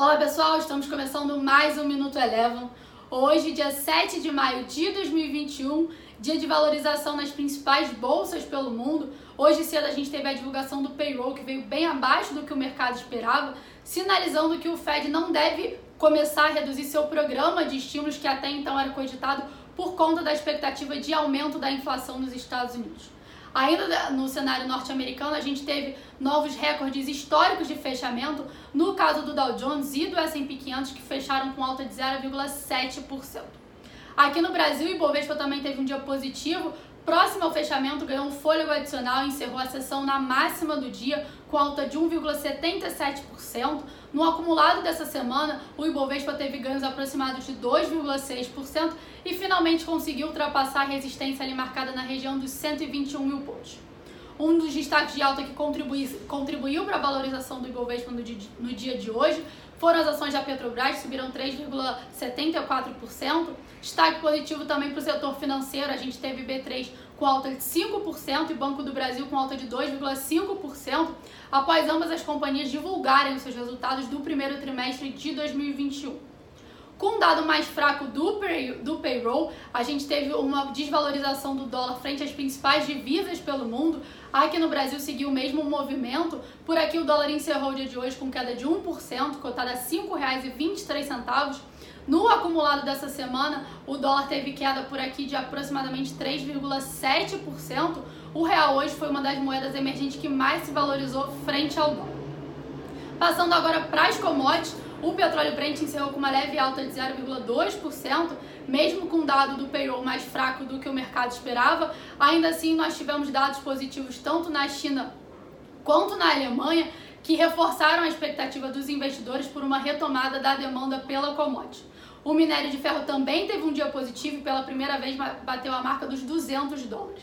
Olá pessoal, estamos começando mais um Minuto Eleven. Hoje, dia 7 de maio de 2021, dia de valorização nas principais bolsas pelo mundo. Hoje cedo a gente teve a divulgação do payroll que veio bem abaixo do que o mercado esperava, sinalizando que o Fed não deve começar a reduzir seu programa de estímulos que até então era cogitado por conta da expectativa de aumento da inflação nos Estados Unidos. Ainda no cenário norte-americano, a gente teve novos recordes históricos de fechamento, no caso do Dow Jones e do S&P 500, que fecharam com alta de 0,7%. Aqui no Brasil, o Ibovespa também teve um dia positivo, Próximo ao fechamento, ganhou um fôlego adicional e encerrou a sessão na máxima do dia, com alta de 1,77%. No acumulado dessa semana, o Ibovespa teve ganhos aproximados de 2,6% e finalmente conseguiu ultrapassar a resistência ali marcada na região dos 121 mil pontos. Um dos destaques de alta que contribuiu para a valorização do Ibovespa no dia, no dia de hoje foram as ações da Petrobras, subiram 3,74%. Destaque positivo também para o setor financeiro, a gente teve B3 com alta de 5% e Banco do Brasil com alta de 2,5%, após ambas as companhias divulgarem os seus resultados do primeiro trimestre de 2021. Com um dado mais fraco do, pay, do payroll, a gente teve uma desvalorização do dólar frente às principais divisas pelo mundo. Aqui no Brasil seguiu o mesmo movimento. Por aqui o dólar encerrou o dia de hoje com queda de 1%, cotada a R$ 5,23. No acumulado dessa semana, o dólar teve queda por aqui de aproximadamente 3,7%. O real hoje foi uma das moedas emergentes que mais se valorizou frente ao dólar. Passando agora para as commodities, o petróleo Brent encerrou com uma leve alta de 0,2%, mesmo com dado do payroll mais fraco do que o mercado esperava. Ainda assim, nós tivemos dados positivos tanto na China quanto na Alemanha, que reforçaram a expectativa dos investidores por uma retomada da demanda pela commodity. O minério de ferro também teve um dia positivo e pela primeira vez bateu a marca dos 200 dólares.